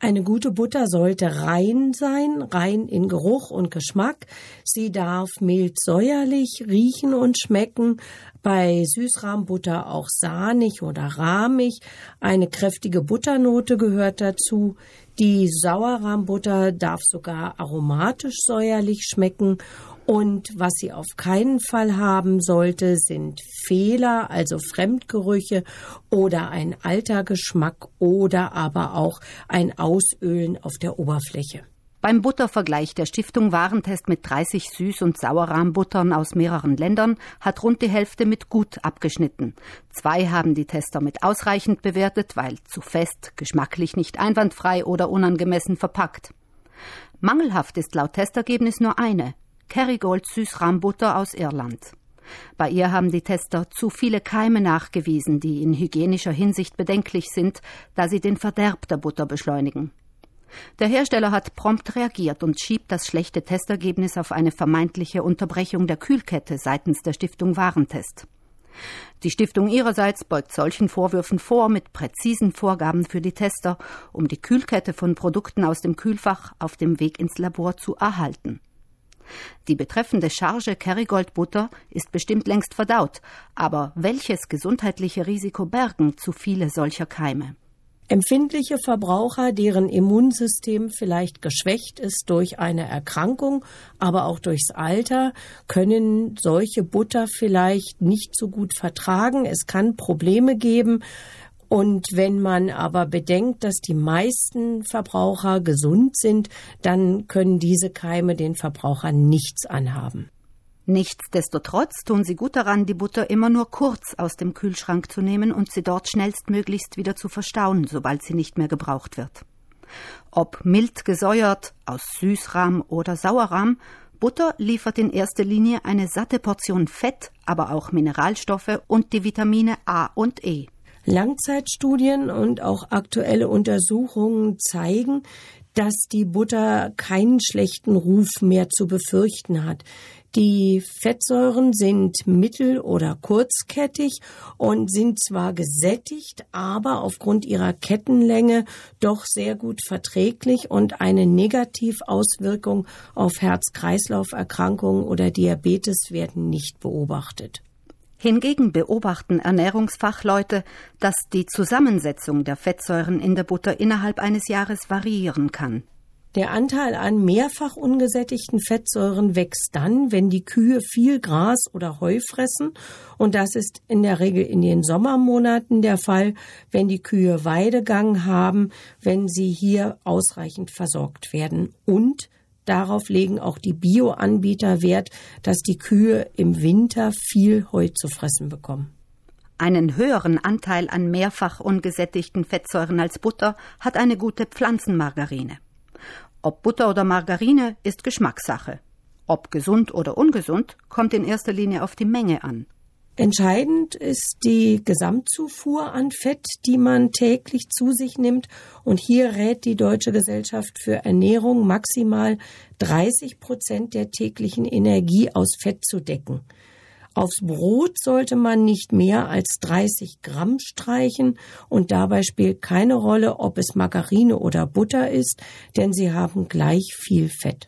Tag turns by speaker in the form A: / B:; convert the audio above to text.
A: Eine gute Butter sollte rein sein, rein in Geruch und Geschmack. Sie darf mild säuerlich riechen und schmecken. Bei Süßrahmbutter auch sahnig oder rahmig. Eine kräftige Butternote gehört dazu. Die Sauerrahmbutter darf sogar aromatisch säuerlich schmecken und was sie auf keinen Fall haben sollte, sind Fehler, also Fremdgerüche oder ein alter Geschmack oder aber auch ein Ausölen auf der Oberfläche.
B: Beim Buttervergleich der Stiftung Warentest mit 30 Süß- und Sauerrahmbuttern aus mehreren Ländern hat rund die Hälfte mit gut abgeschnitten. Zwei haben die Tester mit ausreichend bewertet, weil zu fest, geschmacklich nicht einwandfrei oder unangemessen verpackt. Mangelhaft ist laut Testergebnis nur eine, Kerrygold Süßrahmbutter aus Irland. Bei ihr haben die Tester zu viele Keime nachgewiesen, die in hygienischer Hinsicht bedenklich sind, da sie den Verderb der Butter beschleunigen. Der Hersteller hat prompt reagiert und schiebt das schlechte Testergebnis auf eine vermeintliche Unterbrechung der Kühlkette seitens der Stiftung Warentest. Die Stiftung ihrerseits beugt solchen Vorwürfen vor mit präzisen Vorgaben für die Tester, um die Kühlkette von Produkten aus dem Kühlfach auf dem Weg ins Labor zu erhalten. Die betreffende Charge Kerrygold Butter ist bestimmt längst verdaut, aber welches gesundheitliche Risiko bergen zu viele solcher Keime?
A: Empfindliche Verbraucher, deren Immunsystem vielleicht geschwächt ist durch eine Erkrankung, aber auch durchs Alter, können solche Butter vielleicht nicht so gut vertragen. Es kann Probleme geben. Und wenn man aber bedenkt, dass die meisten Verbraucher gesund sind, dann können diese Keime den Verbrauchern nichts anhaben.
B: Nichtsdestotrotz tun sie gut daran, die Butter immer nur kurz aus dem Kühlschrank zu nehmen und sie dort schnellstmöglichst wieder zu verstauen, sobald sie nicht mehr gebraucht wird. Ob mild gesäuert, aus Süßrahm oder Sauerrahm, Butter liefert in erster Linie eine satte Portion Fett, aber auch Mineralstoffe und die Vitamine A und E.
A: Langzeitstudien und auch aktuelle Untersuchungen zeigen, dass die Butter keinen schlechten Ruf mehr zu befürchten hat. Die Fettsäuren sind mittel- oder kurzkettig und sind zwar gesättigt, aber aufgrund ihrer Kettenlänge doch sehr gut verträglich und eine Negativauswirkung auf Herz-Kreislauf-Erkrankungen oder Diabetes werden nicht beobachtet.
B: Hingegen beobachten Ernährungsfachleute, dass die Zusammensetzung der Fettsäuren in der Butter innerhalb eines Jahres variieren kann.
A: Der Anteil an mehrfach ungesättigten Fettsäuren wächst dann, wenn die Kühe viel Gras oder Heu fressen. Und das ist in der Regel in den Sommermonaten der Fall, wenn die Kühe Weidegang haben, wenn sie hier ausreichend versorgt werden und Darauf legen auch die Bioanbieter Wert, dass die Kühe im Winter viel Heu zu fressen bekommen.
B: Einen höheren Anteil an mehrfach ungesättigten Fettsäuren als Butter hat eine gute Pflanzenmargarine. Ob Butter oder Margarine ist Geschmackssache. Ob gesund oder ungesund, kommt in erster Linie auf die Menge an.
A: Entscheidend ist die Gesamtzufuhr an Fett, die man täglich zu sich nimmt. Und hier rät die Deutsche Gesellschaft für Ernährung maximal 30 Prozent der täglichen Energie aus Fett zu decken. Aufs Brot sollte man nicht mehr als 30 Gramm streichen und dabei spielt keine Rolle, ob es Margarine oder Butter ist, denn sie haben gleich viel Fett.